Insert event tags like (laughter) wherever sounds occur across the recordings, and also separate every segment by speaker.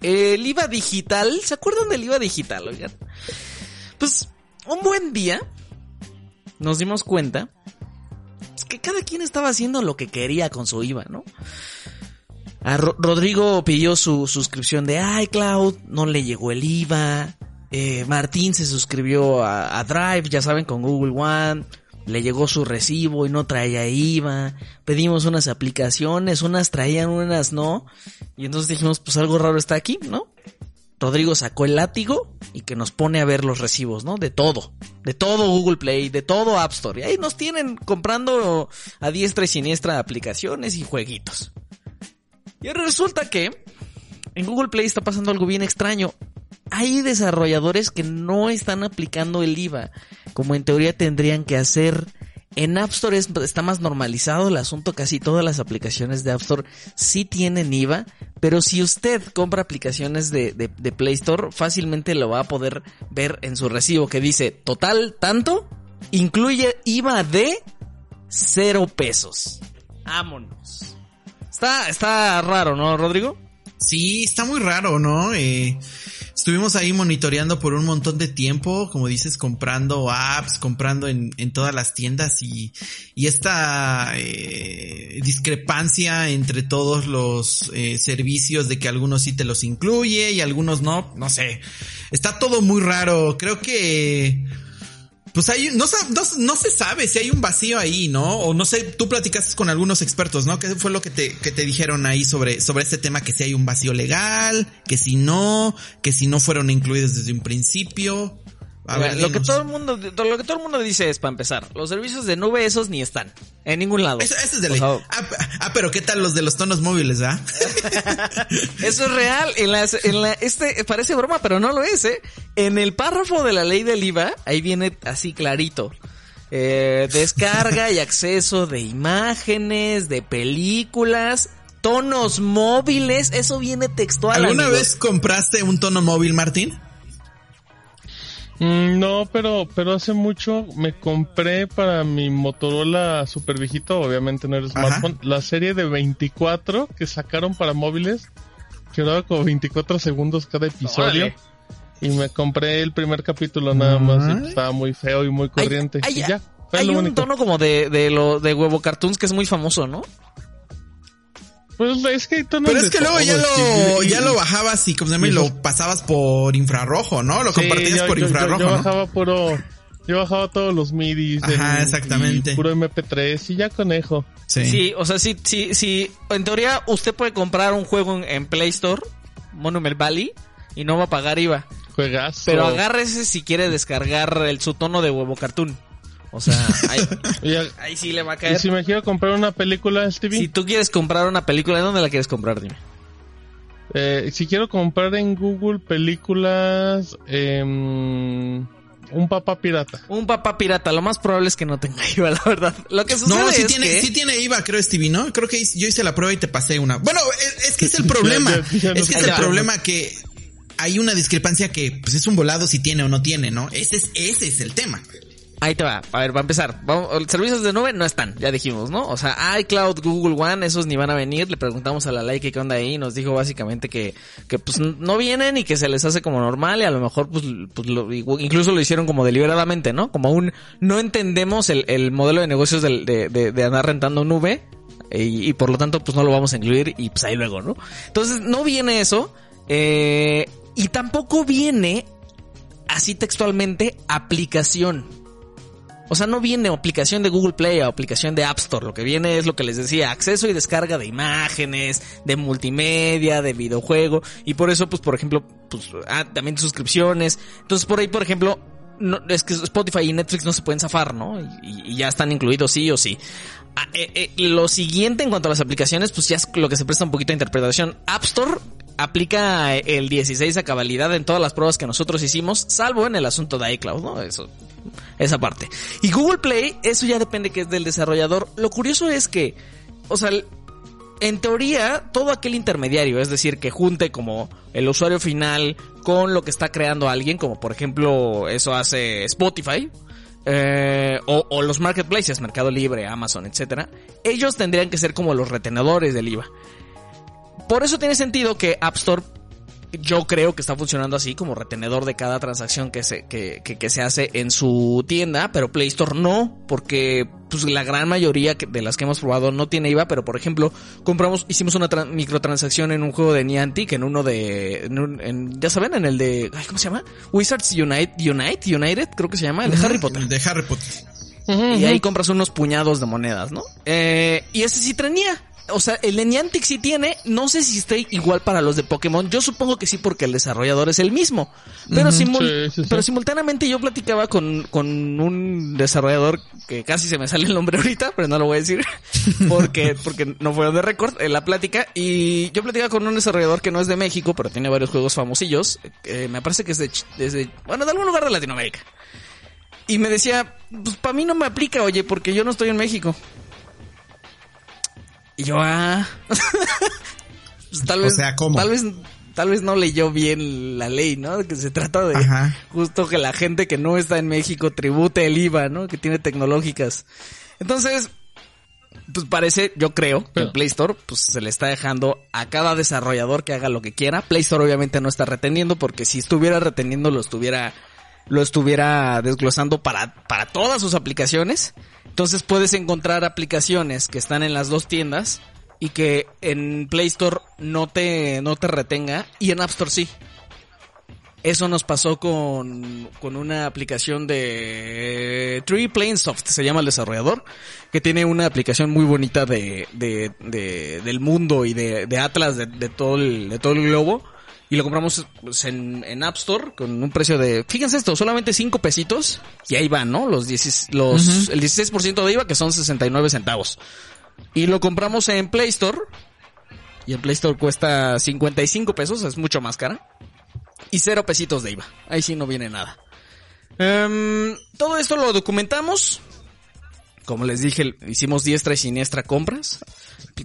Speaker 1: El IVA digital, ¿se acuerdan del IVA digital, oigan? Pues, un buen día, nos dimos cuenta es que cada quien estaba haciendo lo que quería con su IVA, ¿no? Rodrigo pidió su suscripción de iCloud, no le llegó el IVA. Eh, Martín se suscribió a, Drive, ya saben, con Google One. Le llegó su recibo y no traía IVA. Pedimos unas aplicaciones, unas traían, unas no. Y entonces dijimos, pues algo raro está aquí, ¿no? Rodrigo sacó el látigo y que nos pone a ver los recibos, ¿no? De todo. De todo Google Play, de todo App Store. Y ahí nos tienen comprando a diestra y siniestra aplicaciones y jueguitos. Y resulta que en Google Play está pasando algo bien extraño. Hay desarrolladores que no están aplicando el IVA como en teoría tendrían que hacer. En App Store está más normalizado el asunto, casi todas las aplicaciones de App Store sí tienen IVA, pero si usted compra aplicaciones de, de Play Store, fácilmente lo va a poder ver en su recibo que dice total tanto, incluye IVA de cero pesos. Vámonos. Está, está raro, ¿no, Rodrigo?
Speaker 2: Sí, está muy raro, ¿no? Eh, estuvimos ahí monitoreando por un montón de tiempo, como dices, comprando apps, comprando en, en todas las tiendas y, y esta eh, discrepancia entre todos los eh, servicios de que algunos sí te los incluye y algunos no, no sé. Está todo muy raro. Creo que pues hay, no, no, se sabe si hay un vacío ahí, ¿no? O no sé, tú platicaste con algunos expertos, ¿no? ¿Qué fue lo que te, que te dijeron ahí sobre, sobre este tema? Que si hay un vacío legal, que si no, que si no fueron incluidos desde un principio
Speaker 1: lo que todo el mundo, lo que todo el mundo dice es para empezar, los servicios de nube esos ni están en ningún lado.
Speaker 2: Eso, es de ley. Ah, ah, pero qué tal los de los tonos móviles, ah? (laughs)
Speaker 1: eso es real. En las, en la, este parece broma, pero no lo es, ¿eh? En el párrafo de la ley del IVA, ahí viene así clarito. Eh, descarga y acceso de imágenes, de películas, tonos móviles, eso viene textual.
Speaker 2: ¿Alguna vez compraste un tono móvil, Martín?
Speaker 3: Mm, no, pero, pero hace mucho me compré para mi Motorola super viejito, obviamente no era smartphone, la serie de 24 que sacaron para móviles, que duraba como 24 segundos cada episodio. Y me compré el primer capítulo nada más y estaba muy feo y muy corriente. y ya.
Speaker 1: Hay un tono como de, de lo de huevo cartoons que es muy famoso, ¿no?
Speaker 3: Pues es que
Speaker 2: Pero es que luego ya lo, ya lo bajabas y como se lo pasabas por infrarrojo, ¿no? Lo compartías por infrarrojo.
Speaker 3: Yo, bajaba puro, yo bajaba todos los midis.
Speaker 2: Ajá, exactamente.
Speaker 3: puro MP3 y ya conejo.
Speaker 1: Sí. Sí, o sea, sí, sí, sí. En teoría, usted puede comprar un juego en, Play Store, Monument Valley, y no va a pagar IVA.
Speaker 3: Juegas.
Speaker 1: Pero agárrese si quiere descargar el su tono de huevo cartoon. O sea, (laughs) ahí, sí le va a caer.
Speaker 3: ¿Y si me quiero comprar una película, Stevie?
Speaker 1: Si tú quieres comprar una película, ¿dónde la quieres comprar? Dime.
Speaker 3: Eh, si quiero comprar en Google películas, em, un papá pirata.
Speaker 1: Un papá pirata, lo más probable es que no tenga (laughs) IVA, la verdad. Lo que sucede
Speaker 2: no,
Speaker 1: sí
Speaker 2: tiene, sí tiene IVA, creo, Stevie, ¿no? Creo que yo hice la prueba y te pasé una. Bueno, es, que es el (laughs) problema. es que es el problema que hay una discrepancia que pues es un volado si tiene o no tiene, ¿no? Ese es, ese es el tema.
Speaker 1: Ahí te va. A ver, va a empezar. Vamos, servicios de nube no están, ya dijimos, ¿no? O sea, iCloud, Google One, esos ni van a venir. Le preguntamos a la like qué onda ahí y nos dijo básicamente que, que pues no vienen y que se les hace como normal y a lo mejor pues, pues lo, incluso lo hicieron como deliberadamente, ¿no? Como un no entendemos el, el modelo de negocios de, de, de, andar rentando nube y, y, por lo tanto pues no lo vamos a incluir y pues ahí luego, ¿no? Entonces no viene eso eh, y tampoco viene así textualmente aplicación. O sea, no viene aplicación de Google Play o aplicación de App Store. Lo que viene es lo que les decía, acceso y descarga de imágenes, de multimedia, de videojuego. Y por eso, pues, por ejemplo, pues, ah, también suscripciones. Entonces, por ahí, por ejemplo, no, es que Spotify y Netflix no se pueden zafar, ¿no? Y, ya están incluidos sí o sí. Ah, eh, eh, lo siguiente en cuanto a las aplicaciones, pues ya es lo que se presta un poquito a interpretación. App Store aplica el 16 a cabalidad en todas las pruebas que nosotros hicimos, salvo en el asunto de iCloud, ¿no? Eso esa parte. Y Google Play, eso ya depende que es del desarrollador. Lo curioso es que, o sea, en teoría, todo aquel intermediario, es decir, que junte como el usuario final con lo que está creando alguien, como por ejemplo eso hace Spotify, eh, o, o, los marketplaces, Mercado Libre, Amazon, etcétera, ellos tendrían que ser como los retenedores del IVA. Por eso tiene sentido que App Store yo creo que está funcionando así como retenedor de cada transacción que se, que, que, se hace en su tienda, pero Play Store no, porque pues la gran mayoría de las que hemos probado no tiene IVA, pero por ejemplo, compramos, hicimos una microtransacción en un juego de Niantic, en uno de, en, ya saben, en el de, ¿cómo se llama? Wizards Unite, Unite, United, creo que se llama, el de Harry Potter.
Speaker 2: de Harry Potter.
Speaker 1: Y ahí compras unos puñados de monedas, ¿no? Eh, y ese sí tenía o sea, el de Niantic sí tiene, no sé si esté igual para los de Pokémon, yo supongo que sí porque el desarrollador es el mismo, pero, pero simultáneamente yo platicaba con, con un desarrollador que casi se me sale el nombre ahorita, pero no lo voy a decir, (laughs) porque, porque no fue de récord en la plática, y yo platicaba con un desarrollador que no es de México, pero tiene varios juegos famosillos, eh, me parece que es de, desde, bueno, de algún lugar de Latinoamérica. Y me decía, pues para mí no me aplica, oye, porque yo no estoy en México. Y yo, ah. Pues (laughs) tal vez, tal vez, tal vez no leyó bien la ley, ¿no? Que se trata de justo que la gente que no está en México tribute el IVA, ¿no? Que tiene tecnológicas. Entonces, pues parece, yo creo, que el Play Store, pues se le está dejando a cada desarrollador que haga lo que quiera. Play Store obviamente no está reteniendo porque si estuviera reteniendo lo estuviera, lo estuviera desglosando para, para todas sus aplicaciones. Entonces puedes encontrar aplicaciones que están en las dos tiendas y que en Play Store no te, no te retenga y en App Store sí. Eso nos pasó con, con una aplicación de Tree Planesoft, se llama el desarrollador, que tiene una aplicación muy bonita de, de, de del mundo y de, de Atlas de, de, todo el, de todo el globo y lo compramos pues, en, en, App Store con un precio de, fíjense esto, solamente 5 pesitos. Y ahí van, ¿no? Los, 10, los el 16% de IVA que son 69 centavos. Y lo compramos en Play Store. Y en Play Store cuesta 55 pesos, es mucho más cara. Y 0 pesitos de IVA. Ahí sí no viene nada. Um, todo esto lo documentamos. Como les dije, hicimos diestra y siniestra compras.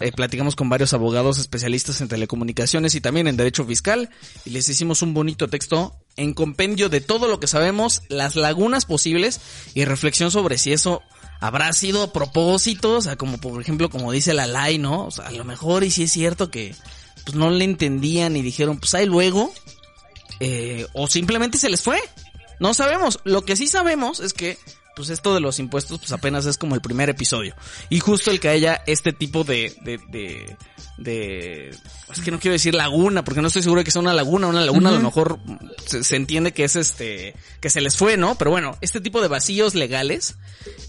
Speaker 1: Eh, platicamos con varios abogados especialistas en telecomunicaciones y también en derecho fiscal y les hicimos un bonito texto en compendio de todo lo que sabemos, las lagunas posibles y reflexión sobre si eso habrá sido a propósito, o sea, como por ejemplo, como dice la ley, ¿no? O sea, a lo mejor y si es cierto que pues no le entendían y dijeron, pues ahí luego, eh, o simplemente se les fue. No sabemos. Lo que sí sabemos es que pues esto de los impuestos pues apenas es como el primer episodio. Y justo el que haya este tipo de, de, de, de es que no quiero decir laguna, porque no estoy seguro de que sea una laguna, una laguna a lo mejor se, entiende que es este, que se les fue, ¿no? Pero bueno, este tipo de vacíos legales,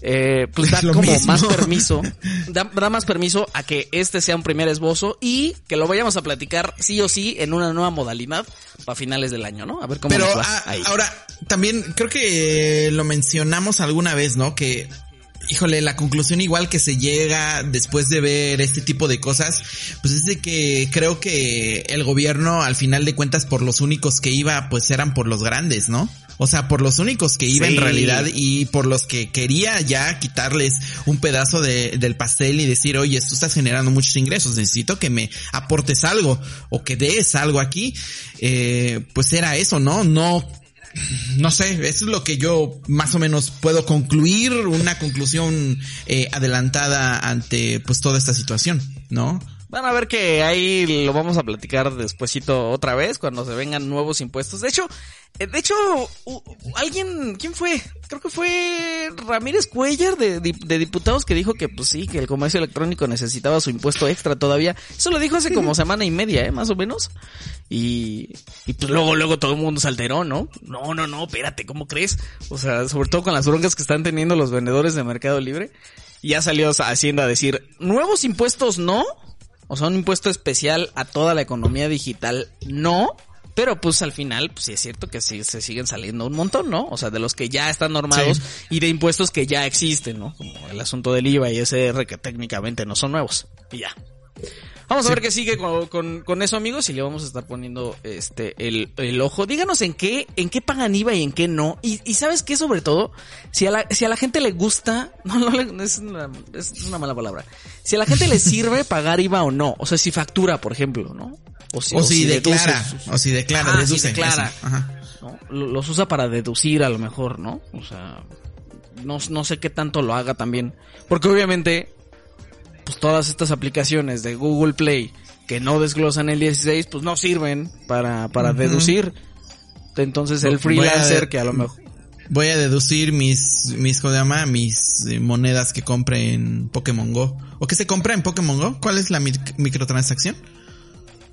Speaker 1: eh, pues da (laughs) como más permiso, da, da, más permiso a que este sea un primer esbozo y que lo vayamos a platicar sí o sí en una nueva modalidad para finales del año, ¿no? A ver cómo
Speaker 2: Pero, nos va ahí. Ahora, también creo que lo mencionamos alguna vez, ¿no? Que híjole, la conclusión igual que se llega después de ver este tipo de cosas, pues es de que creo que el gobierno al final de cuentas por los únicos que iba pues eran por los grandes, ¿no? O sea, por los únicos que iba en realidad y por los que quería ya quitarles un pedazo de, del pastel y decir, oye, tú estás generando muchos ingresos, necesito que me aportes algo o que des algo aquí, eh, pues era eso, ¿no? No no sé, eso es lo que yo más o menos puedo concluir, una conclusión eh, adelantada ante pues toda esta situación, ¿no?
Speaker 1: Van a ver que ahí lo vamos a platicar despuesito otra vez cuando se vengan nuevos impuestos. De hecho, eh, de hecho, alguien, ¿quién fue? Creo que fue Ramírez Cuellar de, de, diputados que dijo que pues sí, que el comercio electrónico necesitaba su impuesto extra todavía. Eso lo dijo hace como semana y media, ¿eh? Más o menos. Y, y pues luego, luego todo el mundo se alteró, ¿no? No, no, no, espérate, ¿cómo crees? O sea, sobre todo con las broncas que están teniendo los vendedores de Mercado Libre. Ya salió Hacienda a decir, nuevos impuestos no, o sea, un impuesto especial a toda la economía digital, no. Pero pues al final, pues sí es cierto que sí, se siguen saliendo un montón, ¿no? O sea, de los que ya están normados y de impuestos que ya existen, ¿no? Como el asunto del IVA y SR que técnicamente no son nuevos. Y ya. Vamos a ver qué sigue con, con, eso, amigos, y le vamos a estar poniendo este el, el, ojo. Díganos en qué, en qué pagan IVA y en qué no. Y, y sabes qué, sobre todo, si a la, si a la gente le gusta, (laughs) no, no, es una, es una mala palabra. Si a la gente le sirve pagar IVA o no. O sea, si factura, por ejemplo, ¿no?
Speaker 2: O si, o si, declara, o si declara,
Speaker 1: ah, si declara. ¿no? Los usa para deducir a lo mejor, ¿no? O sea, no, no sé qué tanto lo haga también. Porque obviamente pues todas estas aplicaciones de Google Play que no desglosan el 16, pues no sirven para, para deducir. Entonces el freelancer que a lo mejor
Speaker 2: voy a deducir mis, mis, ¿cómo? Mis eh, monedas que compre en Pokémon Go. ¿O que se compra en Pokémon Go? ¿Cuál es la microtransacción?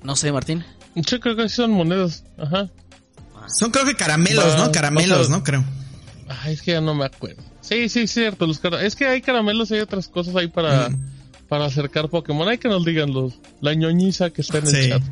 Speaker 1: No sé, Martín.
Speaker 3: Yo creo que son monedas, ajá.
Speaker 2: Son creo que caramelos, ¿no? Caramelos, ¿no? Creo.
Speaker 3: Ay, es que ya no me acuerdo. Sí, sí, cierto. Los es que hay caramelos y hay otras cosas ahí para, para acercar Pokémon. Hay que nos digan los, la ñoñiza que está en el chat.